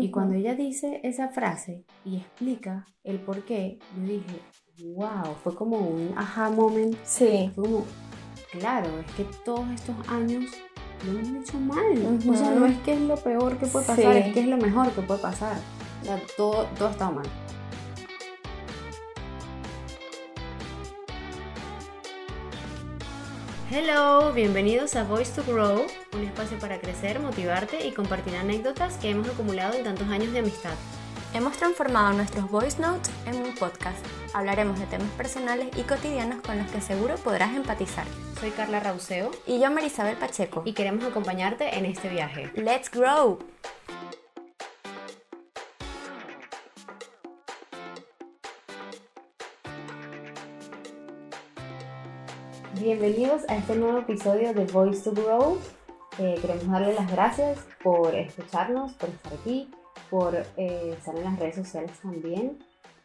Y cuando ella dice esa frase y explica el por qué, yo dije, wow, fue como un aha moment. Sí. Fue como, claro, es que todos estos años lo hemos hecho mal. O sea, no es que es lo peor que puede pasar, Sí. es que es lo mejor que puede pasar. O sea, todo, todo estado mal. Hello, bienvenidos a Voice to Grow, un espacio para crecer, motivarte y compartir anécdotas que hemos acumulado en tantos años de amistad. Hemos transformado nuestros voice notes en un podcast. Hablaremos de temas personales y cotidianos con los que seguro podrás empatizar. Soy Carla Rauseo Y yo, Marisabel Pacheco. y queremos acompañarte en este viaje. ¡Let's grow! Bienvenidos a este nuevo episodio de Voice to Grow. Eh, queremos darle las gracias por escucharnos, por estar aquí, por eh, estar en las redes sociales también.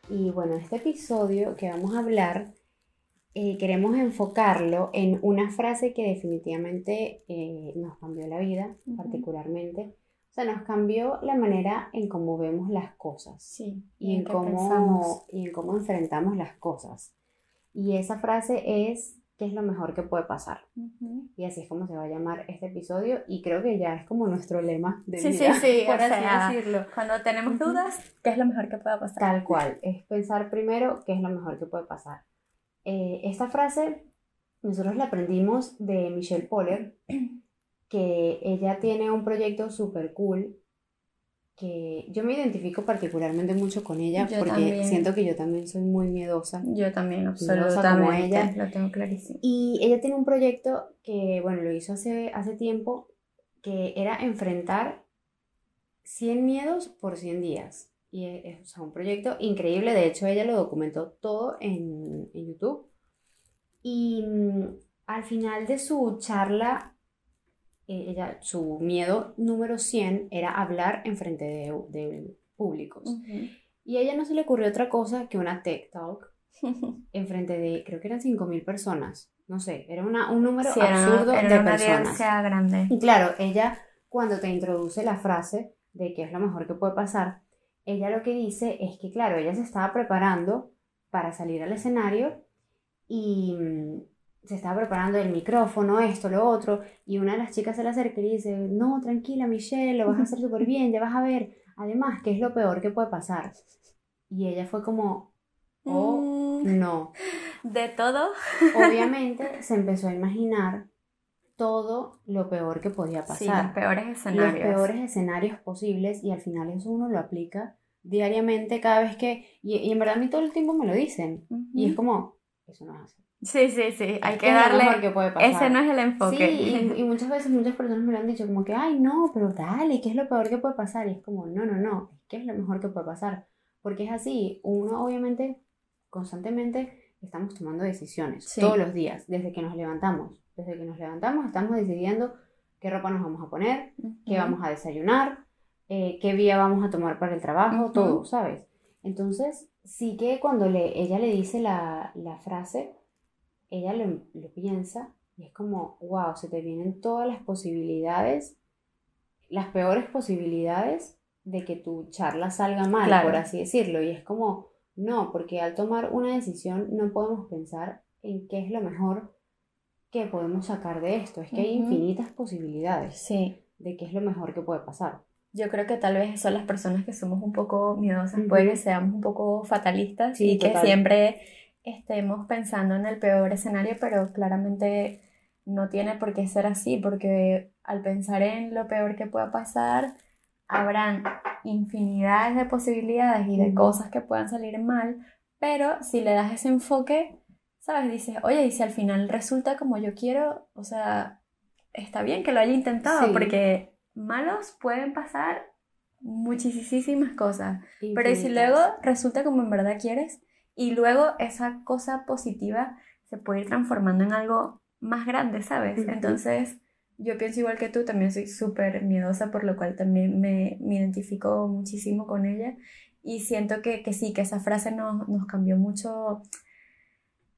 Y bueno, este episodio que vamos a hablar, eh, queremos enfocarlo en una frase que definitivamente eh, nos cambió la vida, Ujú. particularmente. O sea, nos cambió la manera en cómo vemos las cosas Sí. y en, cómo, y en cómo enfrentamos las cosas. Y esa frase es, ¿qué es lo mejor que puede pasar? Y así es como se va a llamar este episodio y creo que ya es como nuestro lema de Sí, vida, sí, sí, por así sea, decirlo. Cuando tenemos dudas, ¿qué es lo mejor que pueda pasar? Tal cual, es pensar primero qué es lo mejor que puede pasar. Eh, esta frase nosotros la aprendimos de Michelle Poller, que ella tiene un proyecto súper cool, que yo me identifico particularmente mucho con ella Yo porque también. siento que yo también soy muy miedosa. Yo también, Miedosa absolutamente. como ella. Lo tengo clarísimo. Y ella tiene un proyecto que, bueno, lo hizo hace, hace tiempo, que era enfrentar 100 miedos por 100 días. Y es, es, o sea, un proyecto increíble, de hecho ella lo documentó todo en, en YouTube. Y mm, al final de su charla, ella, su miedo número 100 era hablar en frente de, de públicos. Y a ella no se le ocurrió otra cosa que una TED Talk enfrente de, creo que eran 5.000 personas, no sé, era una, un número Sí, era, absurdo era de una personas. grande. Y claro, ella cuando te introduce la frase de que es lo mejor que puede pasar, ella lo que dice es que, claro, ella se estaba preparando para salir al escenario y mm, se estaba preparando el micrófono, esto, lo otro, y una de las chicas se le acerca y le dice, no, tranquila Michelle, lo vas a hacer súper bien, ya vas a ver, además, ¿qué es lo peor que puede pasar? Y ella fue como, oh, Mm, no. De todo. Obviamente se empezó a imaginar todo lo peor que podía Sí, pasar los peores los escenarios. peores escenarios posibles y al final eso uno lo aplica diariamente cada vez que, y, y en verdad a mí todo el tiempo me lo dicen y es como, eso no es así. Sí, sí, sí. Hay que es darle. que puede pasar. Ese no es el enfoque. Sí, y, y muchas veces muchas personas me lo han dicho como que, ay no, pero dale, ¿qué es lo peor que puede pasar? Y es como, no, no, no, que es lo mejor que puede pasar. Porque es así, uno obviamente constantemente estamos tomando decisiones Sí. todos los días, desde que nos levantamos. Desde que nos levantamos estamos decidiendo qué ropa nos vamos a poner, qué Ujú. vamos a desayunar, eh, qué vía vamos a tomar para el trabajo, Ujú. todo, ¿sabes? Entonces, sí que cuando le, ella le dice la, la frase, ella lo, lo piensa y es como, wow, se te vienen todas las posibilidades, las peores posibilidades de que tu charla salga mal, Claro. por así decirlo. Y es como, no, porque al tomar una decisión no podemos pensar en qué es lo mejor que podemos sacar de esto. Es que hay infinitas posibilidades Sí. de qué es lo mejor que puede pasar. Yo creo que tal vez son las personas que somos un poco miedosas, Ujú. puede que seamos un poco fatalistas Sí, y que siempre estemos pensando en el peor escenario, pero claramente no tiene por qué ser así, porque al pensar en lo peor que pueda pasar, habrán infinidades de posibilidades y de cosas que puedan salir mal, pero si le das ese enfoque, ¿sabes? Dices, oye, y si al final resulta como yo quiero, o sea, está bien que lo haya intentado, Sí. porque malos pueden pasar muchísimas cosas. Pero ¿y si luego resulta como en verdad quieres? Y luego esa cosa positiva se puede ir transformando en algo más grande, ¿sabes? Entonces, yo pienso igual que tú, también soy súper miedosa, por lo cual también me, me identifico muchísimo con ella. Y siento que, que sí, que esa frase nos, nos cambió mucho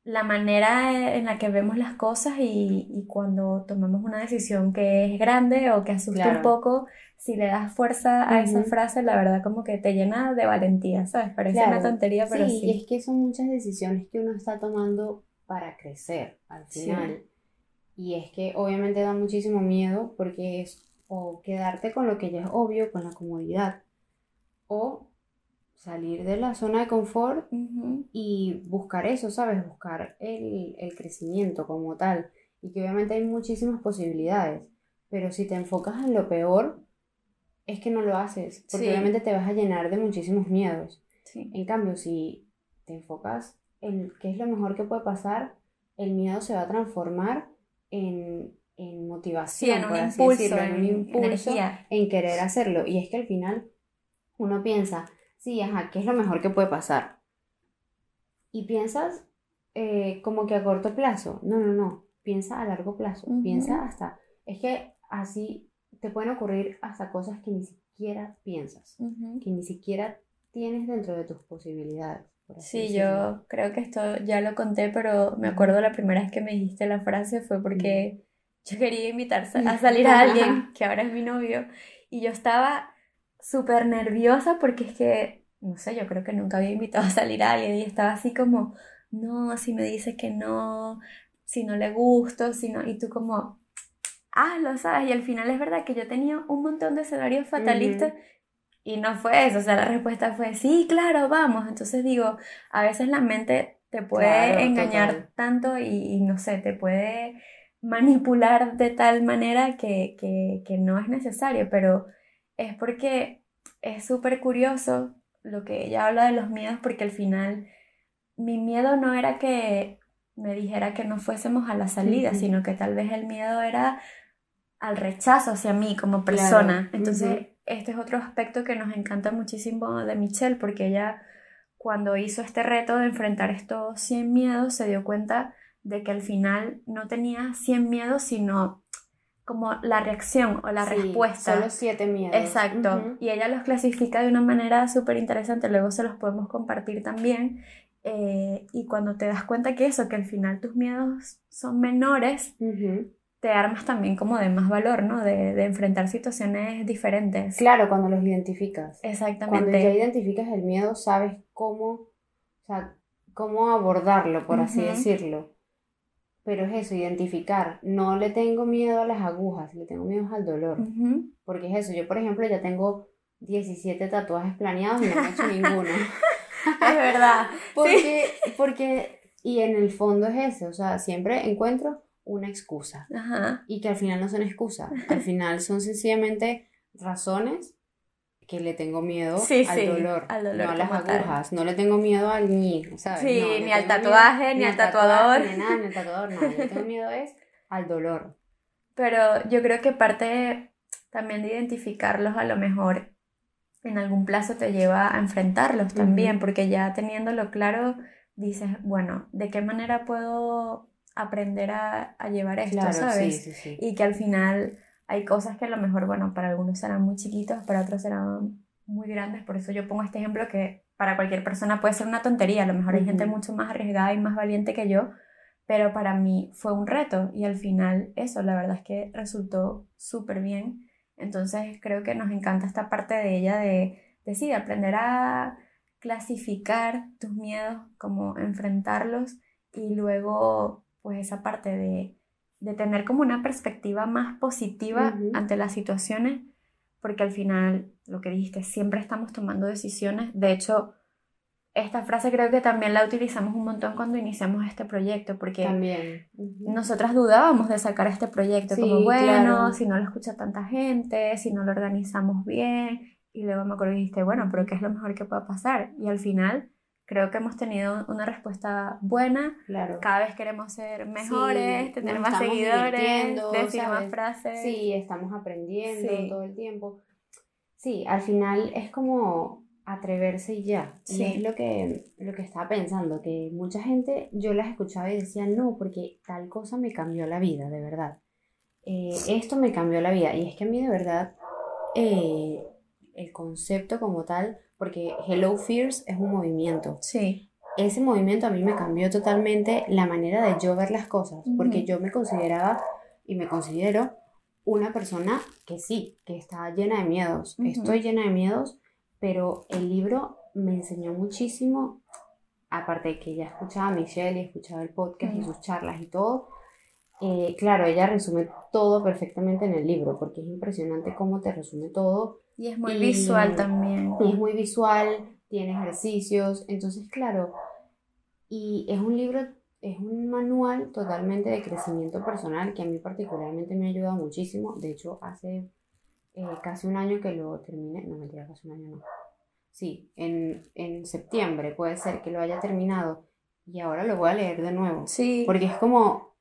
la manera en la que vemos las cosas y, y cuando tomamos una decisión que es grande o que asusta un poco, si le das fuerza a esa frase, la verdad como que te llena de valentía, ¿sabes? Parece una tontería, pero sí. Sí, y es que son muchas decisiones que uno está tomando para crecer al final. Y es que obviamente da muchísimo miedo porque es o quedarte con lo que ya es obvio, con la comodidad, o salir de la zona de confort y buscar eso, ¿sabes? Buscar el, el crecimiento como tal. Y que obviamente hay muchísimas posibilidades, pero si te enfocas en lo peor, es que no lo haces, porque obviamente te vas a llenar de muchísimos miedos. En cambio, si te enfocas en qué es lo mejor que puede pasar, el miedo se va a transformar en, motivación, en un impulso, en un impulso, en querer hacerlo. Y es que al final uno piensa, sí, ajá, ¿qué es lo mejor que puede pasar? Y piensas eh, como que a corto plazo. No, no, no. Piensa a largo plazo. Piensa hasta. Es que así te pueden ocurrir hasta cosas que ni siquiera piensas, que ni siquiera tienes dentro de tus posibilidades. Sí, yo creo que esto ya lo conté, pero me acuerdo la primera vez que me dijiste la frase fue porque yo quería invitar a salir a alguien que ahora es mi novio y yo estaba súper nerviosa porque es que, no sé, yo creo que nunca había invitado a salir a alguien y estaba así como, no, si me dices que no, si no le gusto, si no, y tú como, hazlo, ¿sabes? Y al final es verdad que yo tenía un montón de escenarios fatalistas y no fue eso, o sea, la respuesta fue, sí, claro, vamos. Entonces digo, a veces la mente te puede engañar tanto y, no sé, te puede manipular de tal manera que, que, que no es necesario, pero es porque es súper curioso lo que ella habla de los miedos, porque al final mi miedo no era que me dijera que no fuésemos a la salida, sino que tal vez el miedo era al rechazo hacia mí como persona. Entonces, este es otro aspecto que nos encanta muchísimo de Michelle, porque ella cuando hizo este reto de enfrentar estos 100 miedos, se dio cuenta de que al final no tenía 100 miedos, sino como la reacción o la respuesta. Solo 7 miedos. Exacto. Y ella los clasifica de una manera súper interesante, luego se los podemos compartir también. Eh, y cuando te das cuenta que eso, que al final tus miedos son menores, te armas también como de más valor, ¿no? De, de, enfrentar situaciones diferentes. Claro, cuando los identificas. Exactamente. Cuando ya identificas el miedo, sabes cómo, o sea, cómo abordarlo, por así decirlo. Pero es eso, identificar. No le tengo miedo a las agujas, le tengo miedo al dolor. Porque es eso, yo por ejemplo ya tengo 17 tatuajes planeados y no he hecho ninguno. es verdad. porque, porque, y en el fondo es eso, o sea, siempre encuentro una excusa. Y que al final no son excusas, al final son sencillamente razones que le tengo miedo al, dolor, no a las agujas, no le tengo miedo al ni, ¿sabes? Sí, ni al tatuaje, ni, al tatuador. ni nada, ni al tatuador, no, le tengo miedo es al dolor. Pero yo creo que parte también de identificarlos a lo mejor en algún plazo te lleva a enfrentarlos también, porque ya teniéndolo claro dices, bueno, ¿de qué manera puedo aprender a, llevar esto, ¿sabes? Y que al final hay cosas que a lo mejor, bueno, para algunos serán muy chiquitos, para otros serán muy grandes, por eso yo pongo este ejemplo que para cualquier persona puede ser una tontería, a lo mejor hay gente mucho más arriesgada y más valiente que yo, pero para mí fue un reto y al final eso, la verdad es que resultó súper bien. Entonces creo que nos encanta esta parte de ella de, de sí, de aprender a clasificar tus miedos, como enfrentarlos y luego pues esa parte de, tener como una perspectiva más positiva ante las situaciones, porque al final, lo que dijiste, siempre estamos tomando decisiones. De hecho, esta frase creo que también la utilizamos un montón cuando iniciamos este proyecto, porque también. nosotras dudábamos de sacar este proyecto, como bueno, si no lo escucha tanta gente, si no lo organizamos bien, y luego me acuerdo y dijiste, bueno, pero ¿qué es lo mejor que pueda pasar? Y al final creo que hemos tenido una respuesta buena. Claro. Cada vez queremos ser mejores, tener más seguidores, decir más frases. Sí, estamos aprendiendo todo el tiempo. Sí, al final es como atreverse y ya. Sí. es lo que, lo que estaba pensando, que mucha gente yo las escuchaba y decía, no, porque tal cosa me cambió la vida, de verdad. Eh, esto me cambió la vida. Y es que a mí de verdad eh, el concepto como tal porque Hello Fears es un movimiento. Sí. ese movimiento a mí me cambió totalmente la manera de yo ver las cosas, porque yo me consideraba y me considero una persona que sí, que está llena de miedos. Ujú. Estoy llena de miedos, pero el libro me enseñó muchísimo, aparte de que ya escuchaba a Michelle y escuchaba el podcast y sus charlas y todo. eh, claro, ella resume todo perfectamente en el libro, porque es impresionante cómo te resume todo Y es muy Y- visual también. y es muy visual, tiene ejercicios, entonces claro, y es un libro, es un manual totalmente de crecimiento personal que a mí particularmente me ha ayudado muchísimo, de hecho hace eh, casi un año que lo terminé, no mentira, casi un año no, sí, en, en septiembre puede ser que lo haya terminado. Y ahora lo voy a leer de nuevo, Sí. porque es como,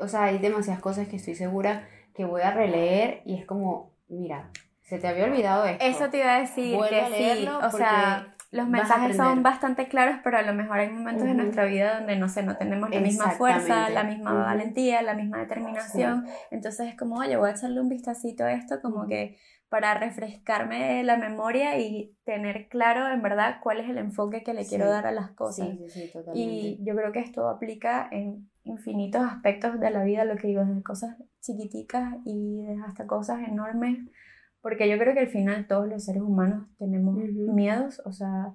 o sea, hay demasiadas cosas que estoy segura que voy a releer y es como, mira, se te había olvidado esto. Eso te iba a decir Vuelve que a sí, o sea, los mensajes son bastante claros, pero a lo mejor hay momentos de Ujú. nuestra vida donde no sé, no tenemos la misma fuerza, la misma Ujú. valentía, la misma determinación. Entonces es como, oye, voy a echarle un vistacito a esto como que para refrescarme la memoria y tener claro en verdad cuál es el enfoque que le quiero Sí. dar a las cosas. Sí, sí, sí, totalmente. Y yo creo que esto aplica en infinitos aspectos de la vida, lo que digo, desde cosas chiquiticas y hasta cosas enormes, porque yo creo que al final todos los seres humanos tenemos miedos, o sea,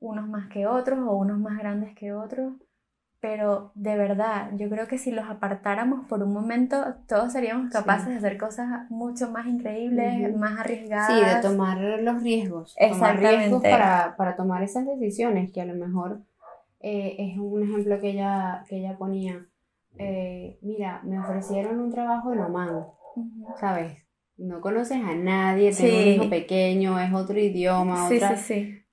unos más que otros o unos más grandes que otros, pero de verdad, yo creo que si los apartáramos por un momento, todos seríamos Sí. capaces de hacer cosas mucho más increíbles, más arriesgadas. Sí, de tomar los riesgos. Tomar riesgos para, para tomar esas decisiones que a lo mejor eh, es un ejemplo que ella, que ella ponía. Eh, mira, me ofrecieron un trabajo en Oman. ¿sabes? No conoces a nadie, tengo un Sí. hijo pequeño, es otro idioma, Sí, otra... sí, sí,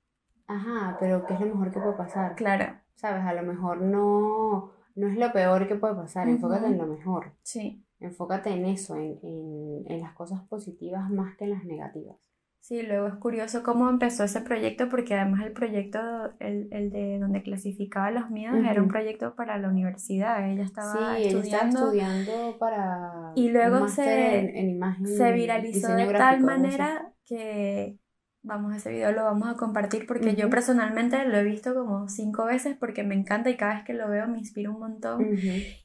Ajá, pero ¿qué es lo mejor que puede pasar? claro, ¿Sabes? A lo mejor no, no es lo peor que puede pasar, enfócate en lo mejor. sí. Enfócate en eso, en, en, en las cosas positivas más que en las negativas. Sí, luego es curioso cómo empezó ese proyecto, porque además el proyecto, el, el de donde clasificaba los miedos, era un proyecto para la universidad. Ella estaba sí, ella estaba estudiando para y luego se- en, en imagen, se viralizó de gráfico, tal manera que, vamos, ese video lo vamos a compartir porque yo personalmente lo he visto como cinco veces porque me encanta y cada vez que lo veo me inspira un montón.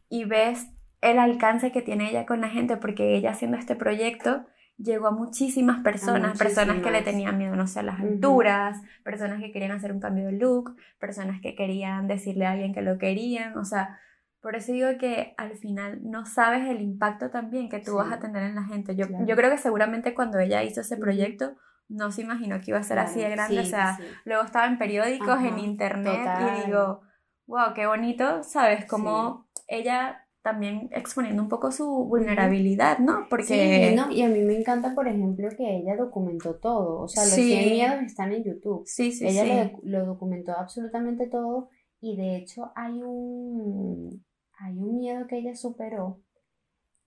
Y ves el alcance que tiene ella con la gente porque ella haciendo este proyecto llegó a muchísimas personas, personas que le muchísimas. tenían miedo, no sé, a las Ujú. alturas, personas que querían hacer un cambio de look, personas que querían decirle a alguien que lo querían, o sea, por eso digo que al final no sabes el impacto también que tú Sí. vas a tener en la gente. Yo, Claro. yo creo que seguramente cuando ella hizo ese proyecto no se imaginó que iba a ser así de Claro, grande, sí, o sea, sí. luego estaba en periódicos, Ajá, en internet total. y digo, wow, qué bonito, ¿sabes? Como ella también exponiendo un poco su vulnerabilidad, ¿no? Porque... Sí, no, y a mí me encanta, por ejemplo, que ella documentó todo. O sea, los Sí. 100 miedos están en YouTube. Sí, sí, ella sí. Lo, docu- lo documentó absolutamente todo y de hecho hay un, hay un miedo que ella superó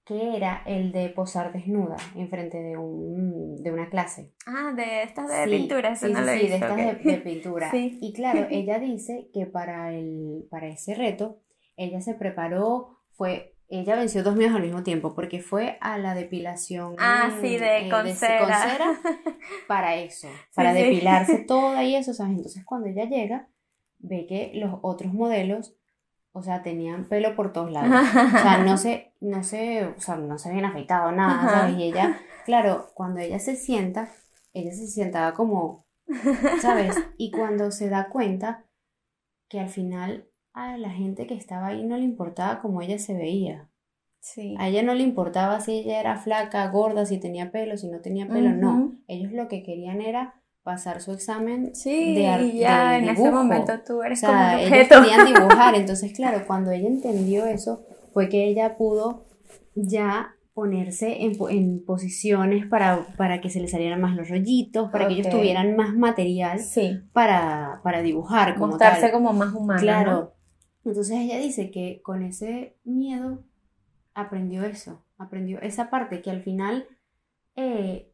que era el de posar desnuda enfrente de, un, de una clase. Ah, de estas de Sí, pintura, eso sí, no sí, he de estas de, de pintura. Sí. Y claro, ella dice que para, el, para ese reto, ella se preparó, fue, ella venció dos miedos al mismo tiempo, porque fue a la depilación Ah, sí, de eh, con de- cera. con cera para eso, para sí. depilarse toda y eso, ¿sabes? Entonces cuando ella llega, ve que los otros modelos, o sea, tenían pelo por todos lados. O sea, no se, no se, o sea, no se habían afeitado nada. ¿sabes? Y ella, claro, cuando ella se sienta, ella se sentaba como, ¿sabes? Y cuando se da cuenta que al final a la gente que estaba ahí no le importaba cómo ella se veía. Sí. A ella no le importaba si ella era flaca, gorda, si tenía pelo, si no tenía pelo, no. Ellos lo que querían era pasar su examen Sí, de, ar- y ya de en ese momento tú O eres sea, como un ellos querían dibujar. Entonces, claro, cuando ella entendió eso, fue que ella pudo ya ponerse en, po- en posiciones para, para que se le salieran más los rollitos, para que ellos tuvieran más material Sí, para, para dibujar como mostrarse como más humana, Claro. ¿no? Entonces ella dice que con ese miedo aprendió eso, aprendió esa parte que al final eh,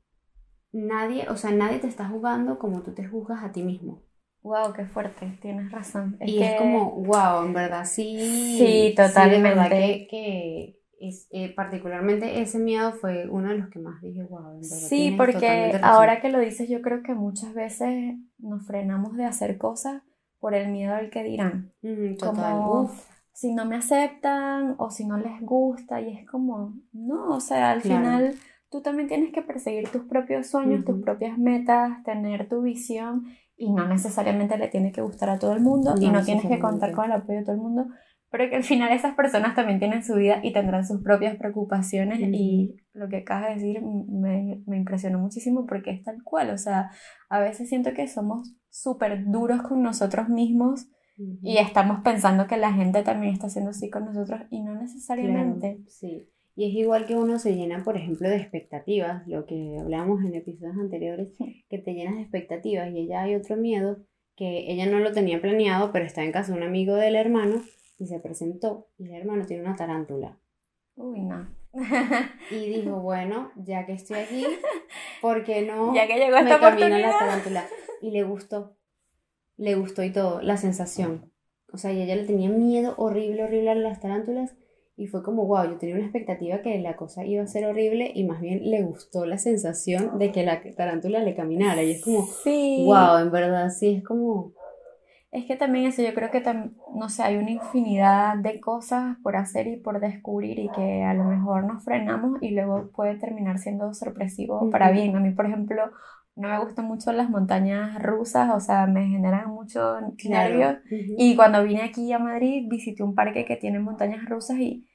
nadie, o sea, nadie te está jugando como tú te juzgas a ti mismo. Wow, qué fuerte, tienes razón. Es y que es como, wow, en verdad sí. Sí, de verdad totalmente. que, que es, eh, particularmente ese miedo fue uno de los que más dije, wow, en verdad. Sí, totalmente porque razón". ahora que lo dices, yo creo que muchas veces nos frenamos de hacer cosas por el miedo al que dirán. Mm, total. Como Uf, si no me aceptan o si no les gusta y es como, no, o sea, al Claro. final tú también tienes que perseguir tus propios sueños, tus propias metas, tener tu visión y no necesariamente le tiene que gustar a todo el mundo y No tienes que contar con el apoyo de todo el mundo, pero que al final esas personas también tienen su vida y tendrán sus propias preocupaciones Ujú. y lo que acabas de decir me, me impresionó muchísimo porque es tal cual, o sea, a veces siento que somos súper duros con nosotros mismos ujú. y estamos pensando que la gente también está haciendo así con nosotros y no necesariamente. Claro, sí. Y es igual que uno se llena, por ejemplo, de expectativas, lo que hablábamos en episodios anteriores, que te llenas de expectativas y ella hay otro miedo que ella no lo tenía planeado, pero está en casa de un amigo del hermano y se presentó y el hermano tiene una tarántula. Uy, no. Y dijo, bueno, ya que estoy aquí, ¿por qué no ya que llegó me esta camino a la tarántula? Y le gustó, le gustó y todo, la sensación. O sea, y ella le tenía miedo horrible, horrible a las tarántulas y fue como, wow, yo tenía una expectativa que la cosa iba a ser horrible y más bien le gustó la sensación de que la tarántula le caminara. Y es como, Sí. wow, en verdad, sí, es como, Es que también eso, yo creo que, tam- no sé, hay una infinidad de cosas por hacer y por descubrir y que a lo mejor nos frenamos y luego puede terminar siendo sorpresivo para bien. A mí, por ejemplo, no me gustan mucho las montañas rusas, o sea, me generan mucho nervios. Y cuando vine aquí a Madrid, visité un parque que tiene montañas rusas y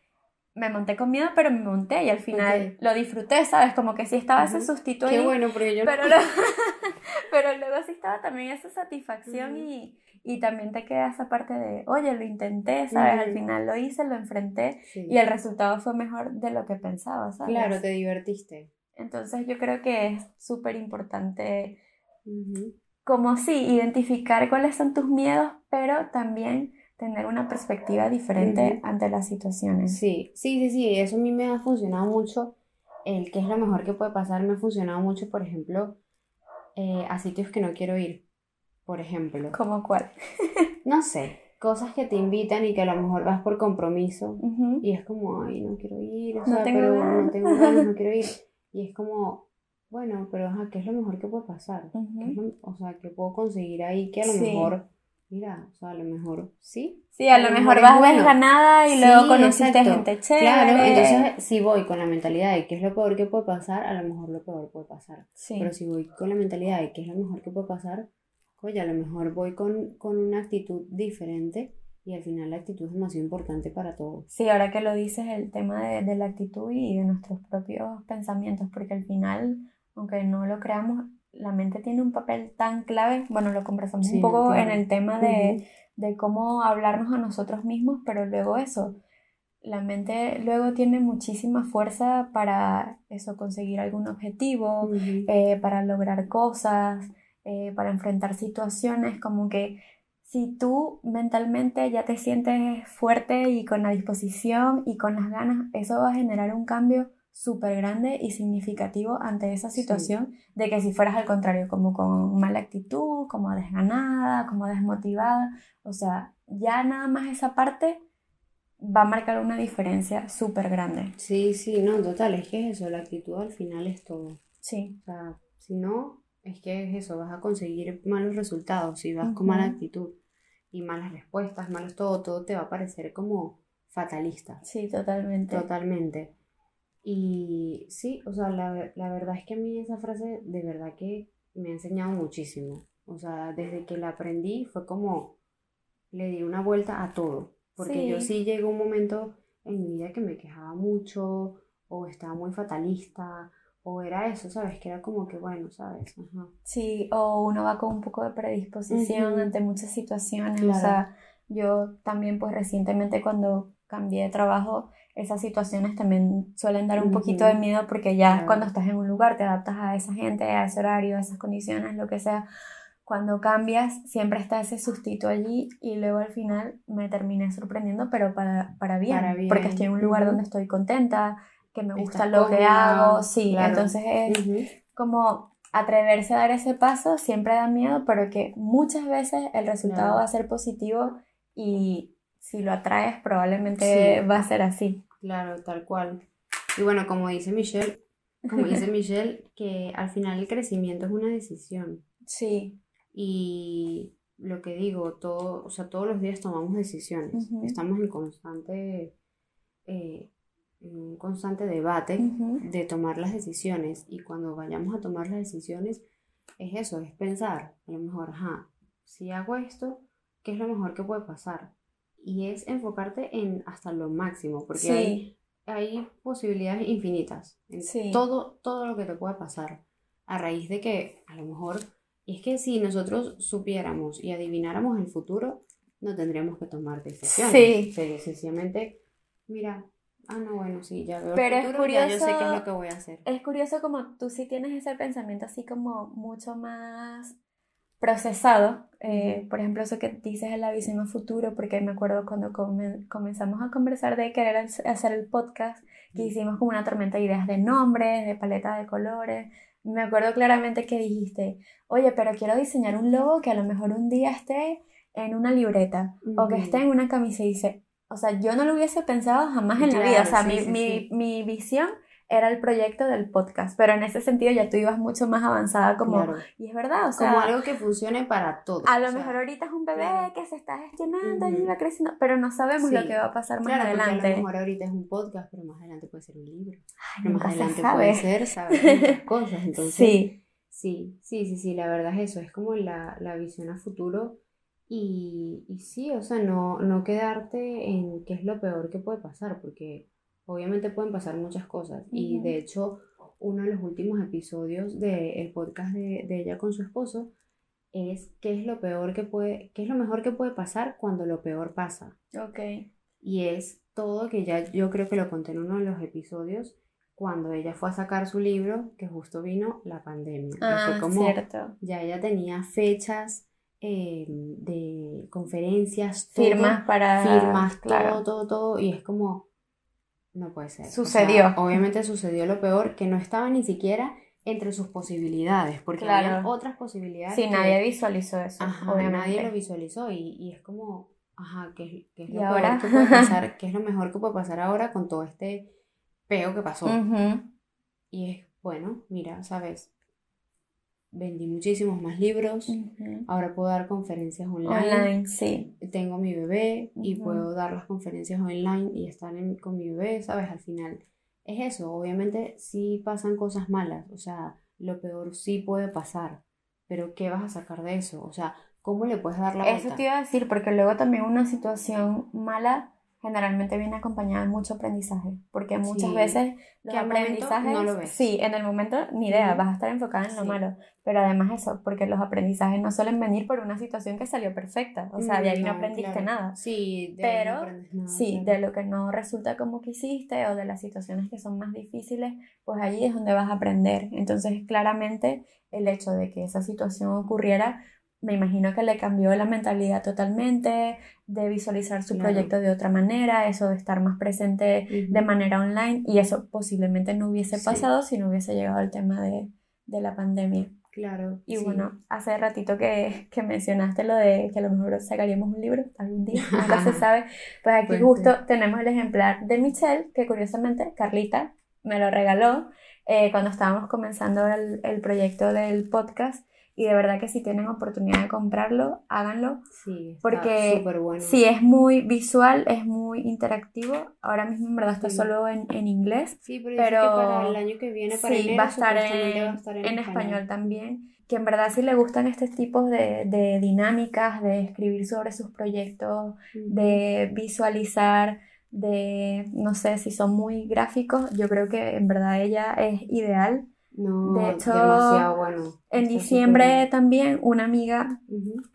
me monté con miedo, pero me monté y al final lo disfruté, ¿sabes? Como que sí estaba ese Ujú. sustito Qué bueno, porque yo Pero, lo- pero luego sí estaba también esa satisfacción y, y también te queda esa parte de, oye, lo intenté, ¿sabes? Al final lo hice, lo enfrenté Sí. y el resultado fue mejor de lo que pensaba, ¿sabes? Claro, te divertiste. Entonces yo creo que es súper importante como sí, identificar cuáles son tus miedos, pero también tener una perspectiva diferente ante las situaciones. Sí, sí, sí, sí, eso a mí me ha funcionado mucho. El que es lo mejor que puede pasar me ha funcionado mucho, por ejemplo, eh, a sitios que no quiero ir. Por ejemplo, ¿Como cuál? no sé, cosas que te invitan y que a lo mejor vas por compromiso Ujú. y es como, ay, no quiero ir, o No sea, tengo pero ganas. no tengo ganas, no quiero ir. Y es como, bueno, pero ajá, ¿qué es lo mejor que puede pasar? ¿Qué es Ujú. lo- o sea, ¿qué puedo conseguir ahí que a lo Sí. mejor, mira, o sea, a lo mejor sí, Sí, a A lo mejor mejor vas bueno. desganada y Sí, luego conociste exacto. gente chévere. Claro, entonces si voy con la mentalidad de qué es lo peor que puede pasar, a lo mejor lo peor puede pasar. Sí. Pero si voy con la mentalidad de qué es lo mejor que puede pasar, oye, a lo mejor voy con, con una actitud diferente y al final la actitud es demasiado importante para todos. Sí, ahora que lo dices, el tema de, de la actitud y de nuestros propios pensamientos, porque al final, aunque no lo creamos, la mente tiene un papel tan clave. Bueno, lo conversamos Sí, un poco claro. en el tema de, de cómo hablarnos a nosotros mismos, pero luego eso, la mente luego tiene muchísima fuerza para eso, conseguir algún objetivo, eh, para lograr cosas, eh, para enfrentar situaciones, como que si tú mentalmente ya te sientes fuerte y con la disposición y con las ganas, eso va a generar un cambio súper grande y significativo ante esa Sí. situación de que si fueras al contrario, como con mala actitud, como desganada, como desmotivada, o sea, ya nada más esa parte va a marcar una diferencia súper grande. Sí, sí, no, total, es que es eso, la actitud al final es todo. Sí, O sea, si no, es que es eso, vas a conseguir malos resultados si vas con mala actitud y malas respuestas, malos todo, todo te va a parecer como fatalista. sí, totalmente. Totalmente. Y sí, o sea, la, la verdad es que a mí esa frase de verdad que me ha enseñado muchísimo. O sea, desde que la aprendí fue como le di una vuelta a todo. Porque yo Sí. sí llegó un momento en mi vida que me quejaba mucho o estaba muy fatalista o era eso, ¿sabes? Que era como que bueno, ¿sabes? Ajá. Sí, o uno va con un poco de predisposición Ujú. ante muchas situaciones. O Claro. sea, yo también pues recientemente cuando cambié de trabajo, esas situaciones también suelen dar un poquito de miedo porque ya Claro. cuando estás en un lugar te adaptas a esa gente, a ese horario, a esas condiciones, lo que sea. Cuando cambias, siempre está ese sustito allí y luego al final me terminé sorprendiendo, pero para, para bien, Para bien, porque estoy en un lugar ujú. donde estoy contenta, que me gusta Estás lo que hago, sí, claro. entonces es Ujú. como atreverse a dar ese paso siempre da miedo, pero que muchas veces el resultado Claro. va a ser positivo y si lo atraes probablemente Sí. va a ser así. Claro, tal cual. Y bueno, como dice Michelle, como dice Michelle, que al final el crecimiento es una decisión. Sí, Y lo que digo, todo, o sea, todos los días tomamos decisiones. Ujú. Estamos en constante, eh, un constante debate Ujú. de tomar las decisiones. Y cuando vayamos a tomar las decisiones, es eso, es pensar, a lo mejor, ajá, si hago esto, ¿qué es lo mejor que puede pasar? Y es enfocarte en hasta lo máximo, porque hay, Sí, hay posibilidades infinitas en Sí. todo, todo lo que te pueda pasar. A raíz de que, a lo mejor, y es que si nosotros supiéramos y adivináramos el futuro, no tendríamos que tomar decisiones. Sí. Sería sencillamente, mira, ah, no, bueno, sí, ya veo Pero el es ya yo sé qué es curioso- lo que voy a hacer. es curioso como tú sí tienes ese pensamiento así como mucho más procesado. Eh, por ejemplo, eso que dices de la visión a futuro, porque me acuerdo cuando come- comenzamos a conversar de querer hac- hacer el podcast, que hicimos como una tormenta de ideas de nombres, de paletas de colores. Me acuerdo claramente que dijiste, oye, pero quiero diseñar un logo que a lo mejor un día esté en una libreta o que esté en una camisa y dice, o sea, yo no lo hubiese pensado jamás en la vida, o sea, Claro, sí, mi, sí, mi, sí. mi visión era el proyecto del podcast, pero en ese sentido ya tú ibas mucho más avanzada como, Claro. y es verdad, o sea, Como algo que funcione para todos. a lo o sea, mejor ahorita es un bebé claro. que se está gestionando y Ujú. va creciendo, pero no sabemos lo que va a pasar más Claro, porque a adelante. lo mejor ahorita es un podcast, pero más adelante puede ser un libro. Ay, Pero más adelante sabe. puede ser saber muchas cosas. Entonces, Sí, Sí, sí, sí, sí, la verdad es eso, es como la, la visión a futuro y, y sí, o sea, no, no quedarte en qué es lo peor que puede pasar, porque obviamente pueden pasar muchas cosas y de hecho uno de los últimos episodios del podcast de, de ella con su esposo es qué es lo peor que puede, qué es lo mejor que puede pasar cuando lo peor pasa. ok. Y es todo que ya yo creo que lo conté en uno de los episodios cuando ella fue a sacar su libro, que justo vino la pandemia. Ah, fue como, cierto. ya ella tenía fechas eh, de conferencias, todo, Firmas para... firmas, claro. todo, todo, todo, y es como, no puede ser. O sea, Sucedió. obviamente sucedió lo peor, que no estaba ni siquiera entre sus posibilidades, porque Claro. había otras posibilidades. Sí, que- nadie visualizó eso, Ajá, obviamente. nadie lo visualizó y, y es como, ajá, ¿qué, es- qué es ¿Y lo ahora? que puede pasar? ¿Qué es lo mejor que puede pasar ahora con todo este peo que pasó? Ujú. Y es, bueno, mira, ¿sabes? Vendí muchísimos más libros, Ujú. ahora puedo dar conferencias online, Online, sí. tengo mi bebé y Ujú. puedo dar las conferencias online y estar en- con mi bebé, ¿sabes? Al final es eso, obviamente sí pasan cosas malas, o sea, lo peor sí puede pasar, pero ¿qué vas a sacar de eso? O sea, ¿cómo le puedes dar la Eso vuelta? te iba a decir, porque luego también una situación mala generalmente viene acompañada de mucho aprendizaje, porque muchas Sí. veces los aprendizajes, no lo ves. sí, en el momento ni idea, vas a estar enfocada en lo Sí. malo, pero además eso, porque los aprendizajes no suelen venir por una situación que salió perfecta, o sea, de ahí no, No, aprendiste claro. nada. Sí, de ahí no Pero, nada, Sí, claro. de lo que no resulta como quisiste o de las situaciones que son más difíciles, pues allí es donde vas a aprender. Entonces, claramente, el hecho de que esa situación ocurriera, me imagino que le cambió la mentalidad totalmente, de visualizar su Claro. proyecto de otra manera, eso de estar más presente de manera online, y eso posiblemente no hubiese Sí. pasado si no hubiese llegado el tema de, de la pandemia. Claro. Y sí. bueno, hace ratito que, que mencionaste lo de que a lo mejor sacaríamos un libro algún día, nunca se sabe. Pues aquí Pues justo sí. tenemos el ejemplar de Michelle, que curiosamente Carlita me lo regaló eh, cuando estábamos comenzando el, el proyecto del podcast. Y de verdad que si tienen oportunidad de comprarlo, háganlo. Sí, está Porque bueno. Sí, es muy visual, es muy interactivo. Ahora mismo en verdad está Sí. solo en, en inglés. Sí, pero, pero- que para el año que viene, para Sí, enero, va a estar en, va a estar en, en español también. Que en verdad si le gustan estos tipos de, de dinámicas, de escribir sobre sus proyectos, de visualizar, de, no sé, si son muy gráficos, yo creo que en verdad ella es ideal. No, de hecho, demasiado bueno. En Está diciembre también una amiga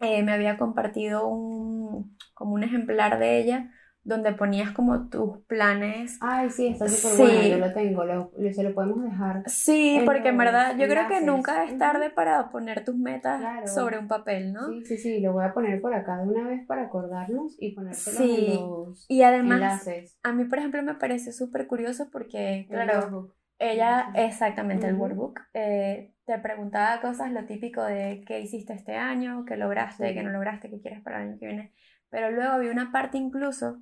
eh, me había compartido un, como un ejemplar de ella donde ponías como tus planes. Ay, sí, está súper Sí. bueno. Yo lo tengo. Lo, lo- se lo podemos dejar. Sí, en porque en verdad yo creo que nunca es tarde para poner tus metas Claro. sobre un papel, ¿no? Sí, sí, sí. Lo voy a poner por acá de una vez para acordarnos y ponérselos Sí. en los Y además, enlaces. a mí, por ejemplo, me parece súper curioso porque, claro, ella, exactamente, el workbook, eh, te preguntaba cosas, lo típico de qué hiciste este año, qué lograste, Sí. qué no lograste, qué quieres para el año que viene. Pero luego había una parte incluso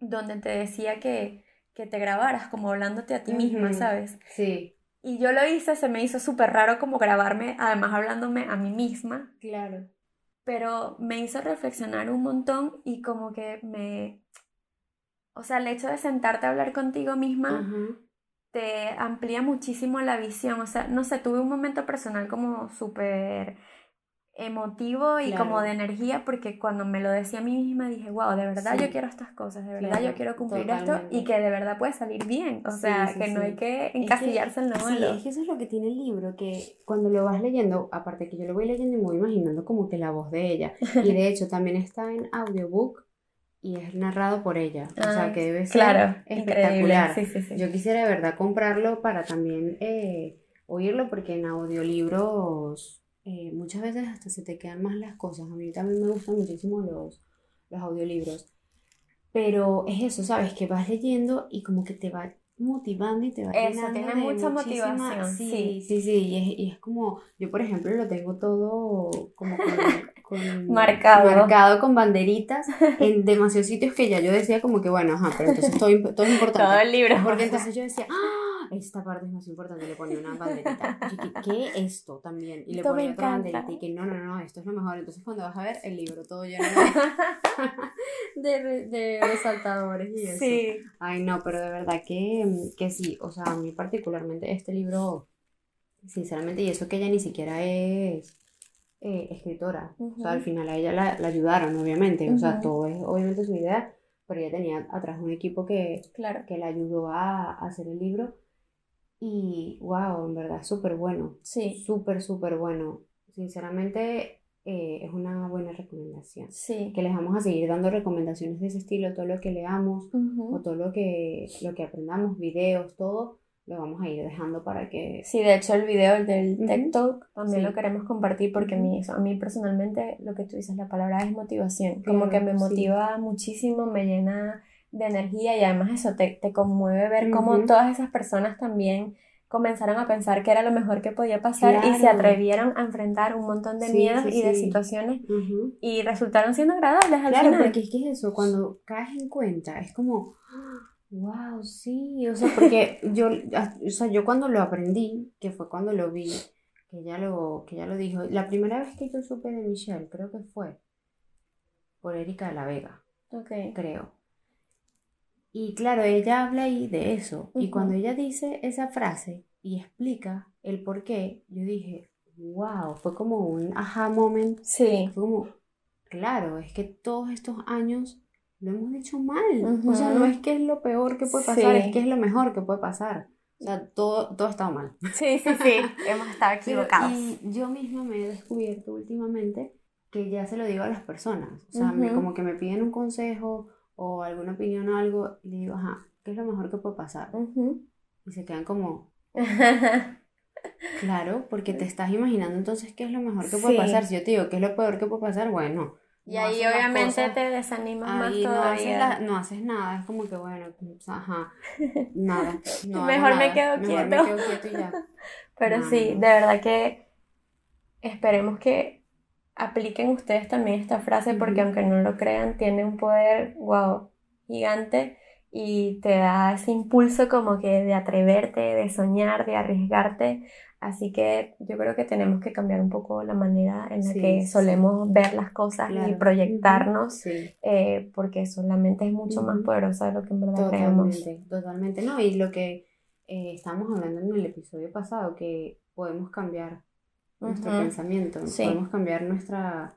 donde te decía que, que te grabaras como hablándote a ti misma, Ujú. ¿sabes? Sí, Y yo lo hice, se me hizo súper raro como grabarme, además hablándome a mí misma. claro. pero me hizo reflexionar un montón y como que me... O sea, el hecho de sentarte a hablar contigo misma te amplía muchísimo la visión. O sea, no sé, tuve un momento personal como súper emotivo y como de energía porque cuando me lo decía a mí misma dije, wow, de verdad yo quiero estas cosas, de verdad yo quiero cumplir esto y que de verdad puede salir bien, o sea, que no hay que encasillarse en lo malo. Sí, es que eso es lo que tiene el libro, que cuando lo vas leyendo, aparte que yo lo voy leyendo y me voy imaginando como que la voz de ella, y de hecho también está en audiobook y es narrado por ella, o sea, que debe ser claro, espectacular. Yo quisiera de verdad comprarlo para también eh, oírlo porque en audiolibros eh, muchas veces hasta se te quedan más las cosas. A mí también me gustan muchísimo los, los audiolibros. Pero es eso, ¿sabes? Que vas leyendo y como que te va motivando y te va Eso, tiene mucha motivación. Sí, sí, sí, Y, es, y, es, como, yo por ejemplo lo tengo todo como con, marcado. marcado con banderitas en demasiados sitios que ya yo decía como que bueno, ajá, pero entonces todo, todo es importante. Todo el libro. Porque entonces yo decía, ¡ah! esta parte es más importante, le ponía una banderita. Y ¿qué esto también? Y le ponía otra banderita y que no, no, no, esto es lo mejor. Entonces cuando vas a ver el libro todo lleno de, de, resaltadores y eso. Sí. Ay, no, pero de verdad que, que sí, o sea, a mí particularmente este libro, sinceramente, y eso que ella ni siquiera es... Eh, escritora, o sea, al final a ella la, la ayudaron, obviamente, o sea, todo es obviamente su idea, pero ella tenía atrás un equipo que, claro. que la ayudó a, a hacer el libro y wow, en verdad, súper bueno. Sí. Súper, súper bueno. Sinceramente, eh, es una buena recomendación. Sí. Que les vamos a seguir dando recomendaciones de ese estilo, todo lo que leamos o todo lo que, lo que aprendamos, videos, todo, lo vamos a ir dejando para que... Sí, de hecho el video del TikTok Talk también lo queremos compartir porque a mí, a mí personalmente lo que tú dices, la palabra es motivación. Como que me motiva muchísimo, me llena de energía y además eso te, te conmueve ver cómo todas esas personas también comenzaron a pensar que era lo mejor que podía pasar y se atrevieron a enfrentar un montón de miedos y de situaciones y resultaron siendo agradables al claro, porque es que es eso, cuando caes en cuenta, es como, wow, sí, o sea, porque yo, o sea, yo cuando lo aprendí, que fue cuando lo vi, que ya lo, que ya lo dijo, la primera vez que yo supe de Michelle, creo que fue por Erika de la Vega, okay. creo. Y claro, ella habla ahí de eso. Y cuando ella dice esa frase y explica el por qué, yo dije, wow, fue como un aha moment. Sí. Fue como, claro, es que todos estos años lo hemos dicho mal. O sea, no es que es lo peor que puede pasar, es que es lo mejor que puede pasar. O sea, todo, todo ha estado mal. Sí, sí, sí, hemos estado equivocados. y yo misma me he descubierto últimamente que ya se lo digo a las personas. O sea, como que me piden un consejo o alguna opinión o algo, y le digo, ajá, ¿qué es lo mejor que puede pasar? Y se quedan como, claro, porque te estás imaginando entonces qué es lo mejor que puede pasar. Si yo te digo qué es lo peor que puede pasar, bueno. Y ahí obviamente te desanimas más todavía. No haces, nada, es como que bueno, pues, ajá, nada. mejor me quedo quieto. me quedo quieto y ya. Pero sí, de verdad que esperemos que apliquen ustedes también esta frase porque aunque no lo crean, tiene un poder, wow, gigante y te da ese impulso como que de atreverte, de soñar, de arriesgarte. Así que yo creo que tenemos que cambiar un poco la manera en la que solemos ver las cosas y proyectarnos, eh, porque solamente es mucho más poderosa de lo que en verdad totalmente, creemos. Totalmente, ¿no? Y lo que eh, estábamos hablando en el episodio pasado, que podemos cambiar nuestro pensamiento, podemos cambiar nuestra,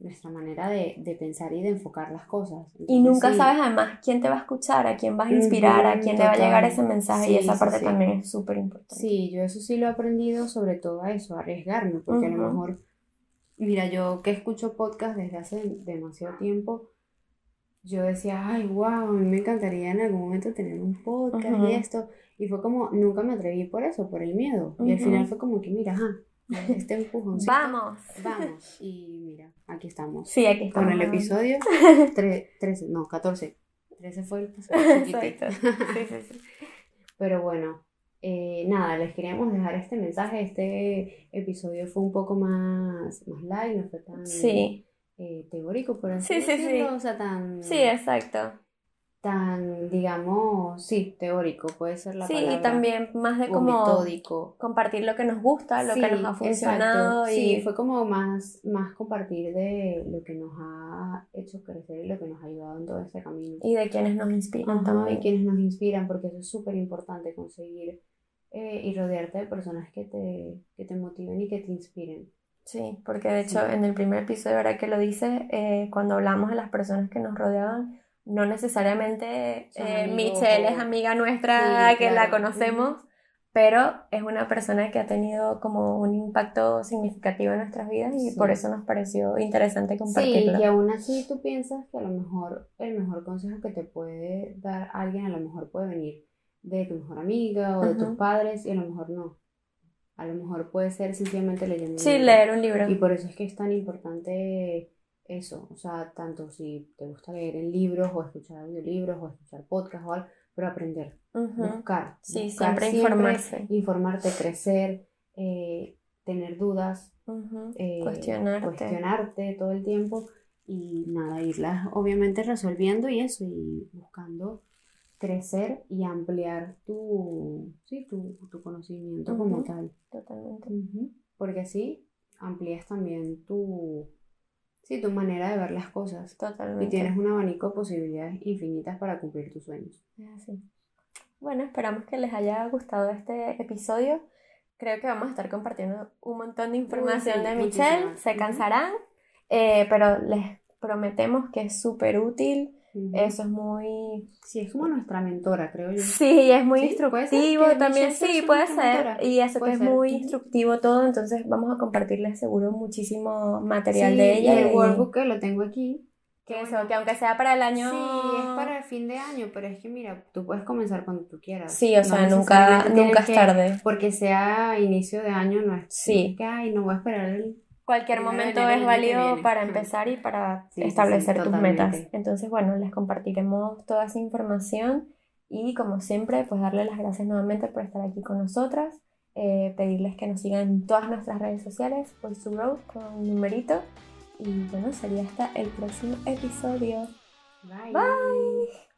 nuestra manera de, de, pensar y de enfocar las cosas. y nunca sabes además quién te va a escuchar, a quién vas a inspirar, a quién le va a llegar ese mensaje y esa parte también es súper importante. Sí, yo eso sí lo he aprendido sobre todo a eso, a arriesgarme, porque a lo mejor, mira, yo que escucho podcast desde hace demasiado tiempo, yo decía, ay, wow, a mí me encantaría en algún momento tener un podcast y esto, y fue como, nunca me atreví por eso, por el miedo, y al final fue como que, mira, ajá, este empujoncito. Vamos. Vamos. Y mira, aquí estamos. Sí, aquí estamos. Con el episodio 13, no, 14. 13 fue el Exacto. Sí, sí, sí. Pero bueno, eh, nada, les queríamos dejar este mensaje. Este episodio fue un poco más, más light, no fue tan sí. eh, teórico, por así sí, decirlo. Sí, o sea, tan... Sí, exacto. Tan, digamos, sí, teórico, puede ser la sí, palabra. y también más de como metódico. compartir lo que nos gusta, lo Sí, que nos ha funcionado exacto. y Sí, fue como más, más compartir de lo que nos ha hecho crecer y lo que nos ha ayudado en todo este camino. y de quienes nos inspiran Ajá, también. y quienes nos inspiran, porque eso es súper importante, conseguir eh, y rodearte de personas que te, que te motiven y que te inspiren. Sí, porque de hecho Sí. en el primer episodio, ahora que lo dices, eh, cuando hablamos de las personas que nos rodeaban, no necesariamente eh, Michelle es amiga nuestra Sí, que la conocemos, pero es una persona que ha tenido como un impacto significativo en nuestras vidas y Sí. por eso nos pareció interesante Sí, compartirlo. y aún así tú piensas que a lo mejor el mejor consejo que te puede dar alguien a lo mejor puede venir de tu mejor amiga o de tus padres y a lo mejor no. A lo mejor puede ser simplemente leyendo un Sí, libro. leer un libro. Y por eso es que es tan importante eso, o sea, tanto si te gusta leer en libros o escuchar audiolibros o escuchar podcasts o algo, pero aprender, buscar. Sí, buscar siempre informarse. Informarte, crecer, eh, tener dudas, eh, Cuestionarte. cuestionarte todo el tiempo y nada, irlas obviamente resolviendo y eso, y buscando crecer y ampliar tu, sí, tu, tu conocimiento como tal. Totalmente. Porque así amplías también tu, sí, tu manera de ver las cosas. Totalmente. Y tienes un abanico de posibilidades infinitas para cumplir tus sueños. Es así. Bueno, esperamos que les haya gustado este episodio. Creo que vamos a estar compartiendo un montón de información sí, de. Michelle. Se cansarán, eh, pero les prometemos que es súper útil. Ujú. Eso es muy... Sí, es como nuestra mentora, creo yo. Sí, es muy Sí, instructivo también. Sí, puede ser. Y eso que es ser. muy instructivo todo. Entonces vamos a compartirles seguro muchísimo material Sí, de ella. y el y- workbook que lo tengo aquí. que eso, que aunque sea para el año... Sí, es para el fin de año, pero es que mira, tú puedes comenzar cuando tú quieras. Sí, o No sea, nunca, nunca es que- tarde. Porque sea inicio de año, no es Sí. que, ay, no voy a esperar el... Cualquier momento es válido para empezar y para Sí, sí, sí, establecer tus totalmente. metas. Entonces, bueno, les compartiremos toda esa información y como siempre, pues darle las gracias nuevamente por estar aquí con nosotras, eh, pedirles que nos sigan en todas nuestras redes sociales, Voice to Road con numerito y bueno, sería hasta el próximo episodio. Bye. Bye.